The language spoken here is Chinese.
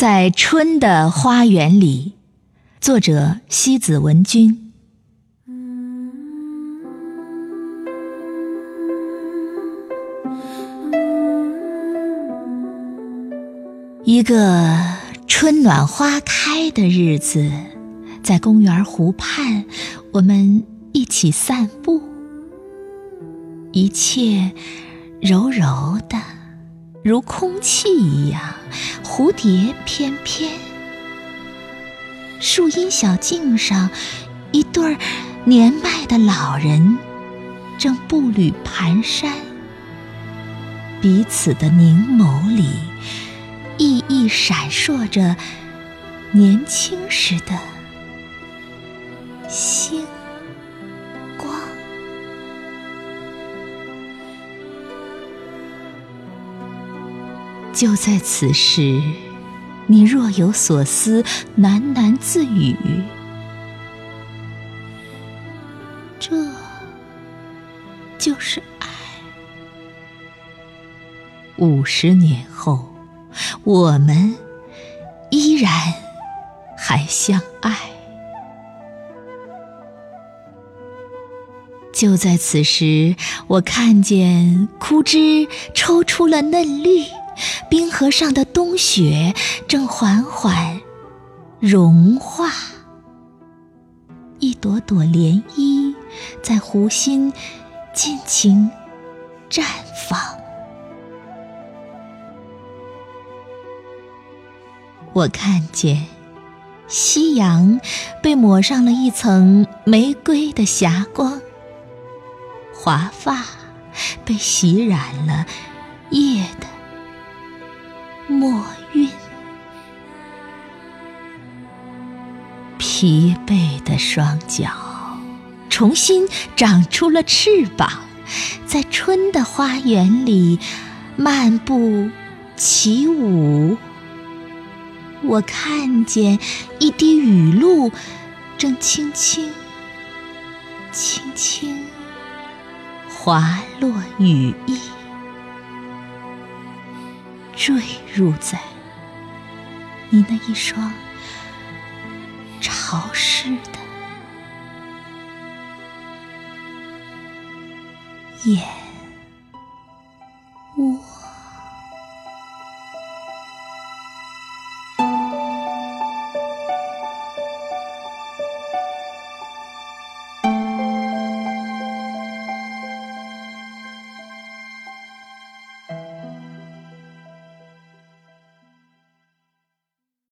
在春的花园里，作者西子文君。一个春暖花开的日子，在公园湖畔，我们一起散步，一切柔柔的。如空气一样，蝴蝶翩翩。树荫小径上，一对儿年迈的老人正步履蹒跚，彼此的凝眸里，熠熠闪烁着年轻时的星。就在此时，你若有所思，喃喃自语：“这就是爱。”五十年后，我们依然还相爱。就在此时，我看见枯枝抽出了嫩绿。冰河上的冬雪正缓缓融化，一朵朵涟漪在湖心尽情绽放。我看见夕阳被抹上了一层玫瑰的霞光，华发被洗染了夜的。墨韵，疲惫的双脚重新长出了翅膀，在春的花园里漫步起舞。我看见一滴雨露正轻轻、轻轻滑落雨衣。坠入在你那一双潮湿的眼。